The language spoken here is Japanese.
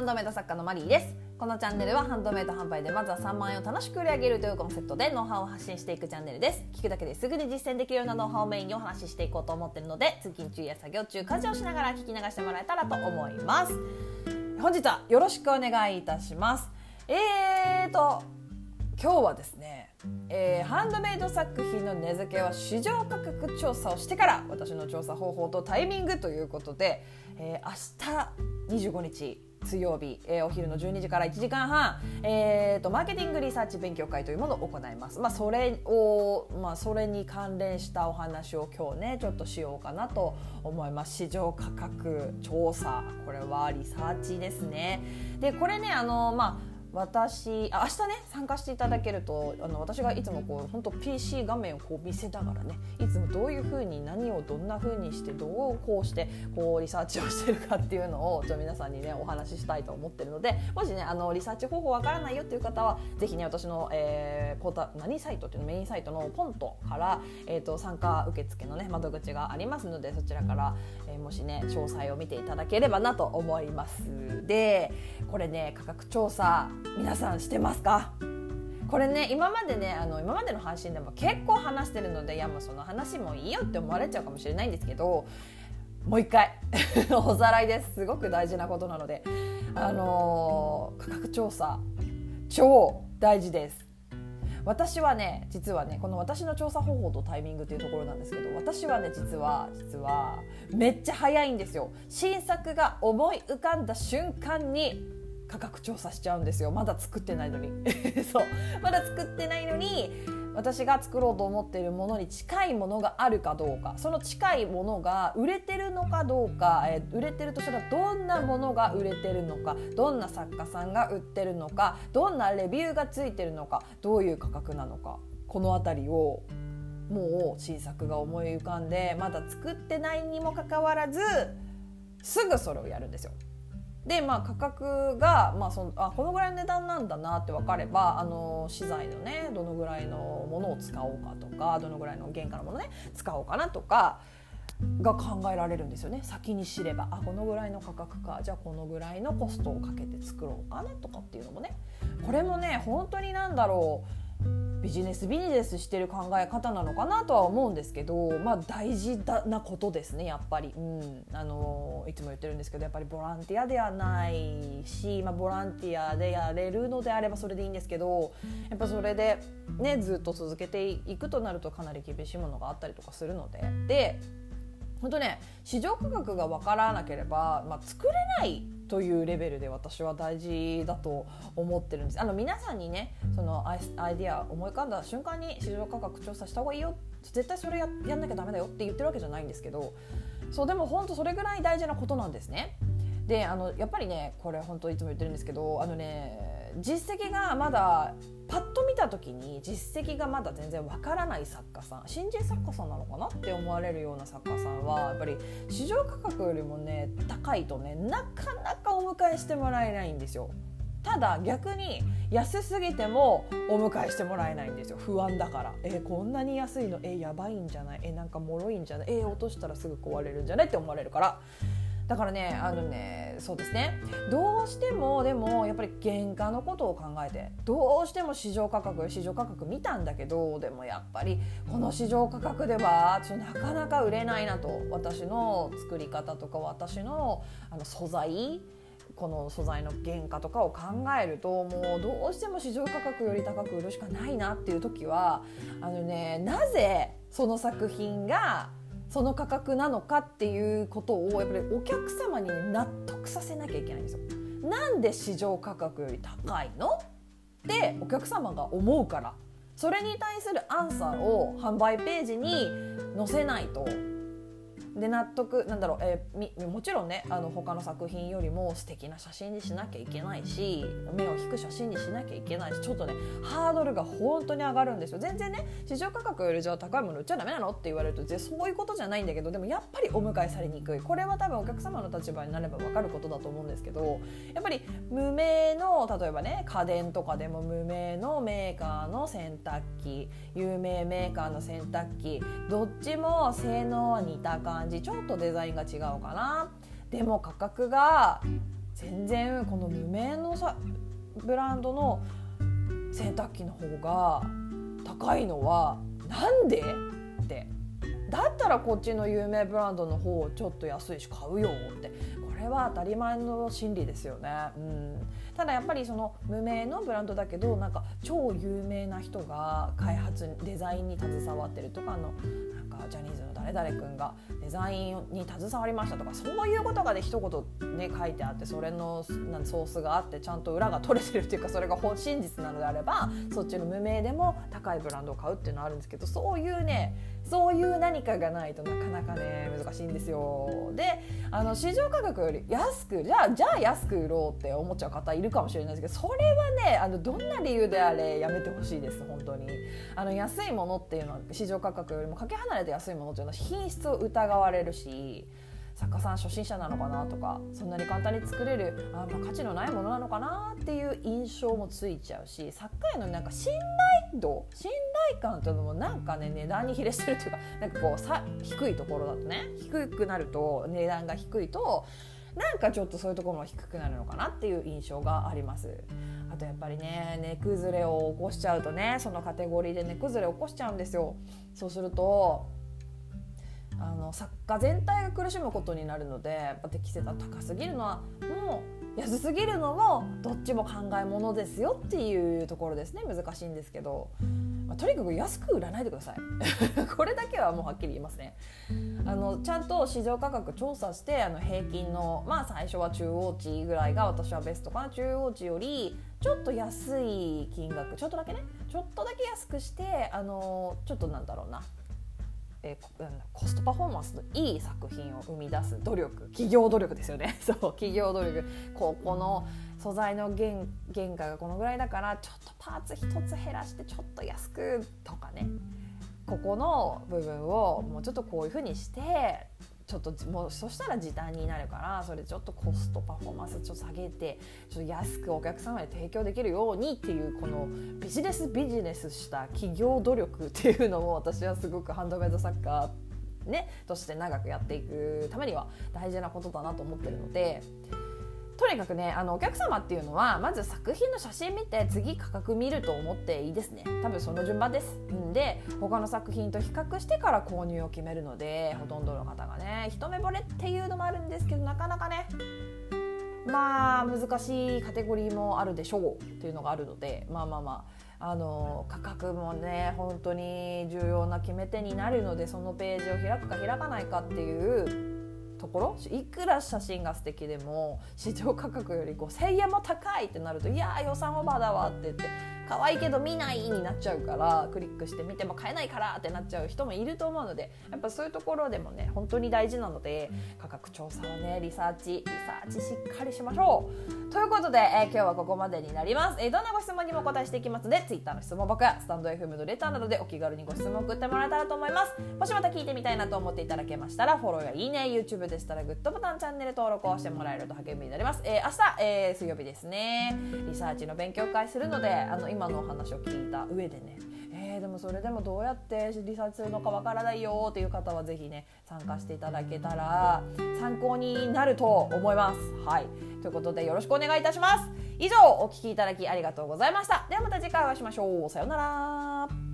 ハンドメイド作家のマリーです。このチャンネルはハンドメイド販売でまずは3万円を楽しく売り上げるというコンセプトでノウハウを発信していくチャンネルです。聞くだけですぐに実践できるようなノウハウをメインにお話ししていこうと思っているので通勤中や作業中家事をしながら聞き流してもらえたらと思います。本日はよろしくお願いいたします。えーと今日はですね、えー、ハンドメイド作品の値付けは市場価格調査をしてから私の調査方法とタイミングということで、えー、明日25日水曜日、えー、お昼の12時から1時間半、えーと、マーケティングリサーチ勉強会というものを行います。まあ、それを、まあ、それに関連したお話を今日ねちょっとしようかなと思います。市場価格調査これはリサーチですね。でこれねあのまあ私あ明日ね参加していただけるとあの私がいつもこう本当 PC 画面をこう見せながらねいつもどういうふうに何をどんなふうにしてどうこうしてこうリサーチをしてるかっていうのをちょ皆さんにねお話ししたいと思ってるのでもしねあのリサーチ方法わからないよっていう方はぜひね私の、えー、ポータ何サイトっていうのメインサイトのポントから、えーと、参加受付のね窓口がありますのでそちらから、えー、もしね詳細を見ていただければなと思います。でこれね価格調査皆さんしてますか？これね今までねあの今までの配信でも結構話してるのでいやもうその話もいいよって思われちゃうかもしれないんですけどもう一回 おさらいです。すごく大事なことなのであのー、価格調査超大事です。私はね実はねこの私の調査方法とタイミングっていうところなんですけど私はね実は実はめっちゃ早いんですよ。新作が思い浮かんだ瞬間に価格調査しちゃうんですよ。まだ作ってないのに。そう。まだ作ってないのに私が作ろうと思っているものに近いものがあるかどうか。その近いものが売れてるのかどうか、えー、売れてるとしたらどんなものが売れてるのかどんな作家さんが売ってるのかどんなレビューがついてるのかどういう価格なのかこの辺りをもう新作が思い浮かんでまだ作ってないにもかかわらずすぐそれをやるんですよ。でまあ価格が、まあ、そのあこのぐらいの値段なんだなって分かればあの資材のねどのぐらいのものを使おうかとかどのぐらいの原価のものね使おうかなとかが考えられるんですよね。先に知ればあこのぐらいの価格かじゃあこのぐらいのコストをかけて作ろうかなとかっていうのもね。これもね本当になんだろう。ビジネスビジネスしてる考え方なのかなとは思うんですけど、まあ、大事なことですねやっぱり、うん、あのいつも言ってるんですけどやっぱりボランティアではないし、まあ、ボランティアでやれるのであればそれでいいんですけどやっぱそれで、ね、ずっと続けていくとなるとかなり厳しいものがあったりとかするので。で本当ね市場価格が分からなければ、まあ、作れないというレベルで私は大事だと思ってるんです。あの皆さんにねそのアイディア思い浮かんだ瞬間に市場価格調査した方がいいよ。絶対それややんなきゃダメだよって言ってるわけじゃないんですけど。そうでも本当それぐらい大事なことなんですね。であのやっぱりねこれ本当いつも言ってるんですけどあのね実績がまだパッと見た時に実績がまだ全然わからない作家さん新人作家さんなのかな？って思われるような作家さんはやっぱり市場価格よりもね高いとねなかなかお迎えしてもらえないんですよ。ただ逆に安すぎてもお迎えしてもらえないんですよ。不安だから。えー、こんなに安いの？えー、やばいんじゃない？えー、なんか脆いんじゃない？えー、落としたらすぐ壊れるんじゃない？って思われるから。だからねあのねそうですね。どうしてもでもやっぱり原価のことを考えてどうしても市場価格市場価格見たんだけどでもやっぱりこの市場価格ではちょっとなかなか売れないなと私の作り方とか私のあの素材この素材の原価とかを考えるともうどうしても市場価格より高く売るしかないなっていう時はあのねなぜその作品がその価格なのかっていうことをやっぱりお客様に納得させなきゃいけないんですよ。なんで市場価格より高いの？ってお客様が思うからそれに対するアンサーを販売ページに載せないとで納得なんだろう、えー、もちろんねあの他の作品よりも素敵な写真にしなきゃいけないし目を引く写真にしなきゃいけないしちょっとねハードルが本当に上がるんですよ。全然ね市場価格よりじゃあ高いもの売っちゃダメなのって言われるとそういうことじゃないんだけどでもやっぱりお迎えされにくい。これは多分お客様の立場になれば分かることだと思うんですけどやっぱり無名の例えばね家電とかでも無名のメーカーの洗濯機有名メーカーの洗濯機どっちも性能は似た感じ感じちょっとデザインが違うかな。でも価格が全然この無名のさブランドの洗濯機の方が高いのはなんで？って。だったらこっちの有名ブランドの方をちょっと安いし買うよって。これは当たり前の心理ですよね。うん。ただやっぱりその無名のブランドだけどなんか超有名な人が開発デザインに携わってるとかのかジャニーズの誰々君がデザインに携わりましたとかそういうことがで一言ね書いてあってそれのなんソースがあってちゃんと裏が取れてるっていうかそれが本真実なのであればそっちの無名でも高いブランドを買うっていうのはあるんですけどそういうねそういう何かがないとなかなかね難しいんですよ。であの市場価格より安くじゃあじゃあ安く売ろうって思っちゃう方いるかもしれないですけどそれはねあのどんな理由であれやめてほしいです本当に。あの安いものっていうのは市場価格よりもかけ離れて安いものっていうのは品質を疑われるし。作家さん初心者なのかなとかそんなに簡単に作れるあ、まあ、価値のないものなのかなっていう印象もついちゃうし作家へのなんか信頼度信頼感というのもなんかね値段に比例してるというかなんかこうさ低いところだとね低くなると値段が低いとなんかちょっとそういうところも低くなるのかなっていう印象があります。あとやっぱりね値崩れを起こしちゃうとねそのカテゴリーで値崩れを起こしちゃうんですよ。そうするとあの作家全体が苦しむことになるのでやっぱ適正が高すぎるのはもう安すぎるのもどっちも考えものですよっていうところですね難しいんですけど、まあ、とにかく安く売らないでください。これだけはもうはっきり言いますねあのちゃんと市場価格調査してあの平均のまあ最初は中央値ぐらいが私はベストかな。中央値よりちょっと安い金額ちょっとだけね。ちょっとだけ安くしてあのちょっとなんだろうな。えー、コストパフォーマンスのいい作品を生み出す努力企業努力ですよね。そう企業努力。ここの素材の原原価がこのぐらいだからちょっとパーツ一つ減らしてちょっと安くとかね。ここの部分をもうちょっとこういうふうにしてちょっともうそしたら時短になるからそれちょっとコストパフォーマンスちょっと下げてちょっと安くお客様に提供できるようにっていうこのビジネスビジネスした企業努力っていうのも私はすごくハンドメイドサッカーねとして長くやっていくためには大事なことだなと思ってるので。とにかくねあのお客様っていうのはまず作品の写真見て次価格見ると思っていいですね。多分その順番です。んで他の作品と比較してから購入を決めるのでほとんどの方がね一目惚れっていうのもあるんですけどなかなかねまあ難しいカテゴリーもあるでしょうっていうのがあるのでまあまあまああの価格もね本当に重要な決め手になるのでそのページを開くか開かないかっていうところいくら写真が素敵でも市場価格より5,000円も高いってなるといや予算オーバーだわって言って可愛いけど見ないになっちゃうからクリックして見ても買えないからってなっちゃう人もいると思うのでやっぱそういうところでもね本当に大事なので価格調査をねリサーチリサーチしっかりしましょう。ということで、えー、今日はここまでになります、えー、どんなご質問にもお答えしていきますので Twitter の質問箱やスタンド FM のレターなどでお気軽にご質問を送ってもらえたらと思います。もしまた聞いてみたいなと思っていただけましたらフォローやいいね YouTube でしたらグッドボタンチャンネル登録をしてもらえると励みになります、えー、明日、えー、水曜日ですね。リサーチの勉強会するのであの今今のお話を聞いた上でねえー、でもそれでもどうやってリサーチするのかわからないよっていう方は是非ね参加していただけたら参考になると思います。はいということでよろしくお願いいたします。以上お聴きいただきありがとうございました。ではまた次回お会いしましょう。さようなら。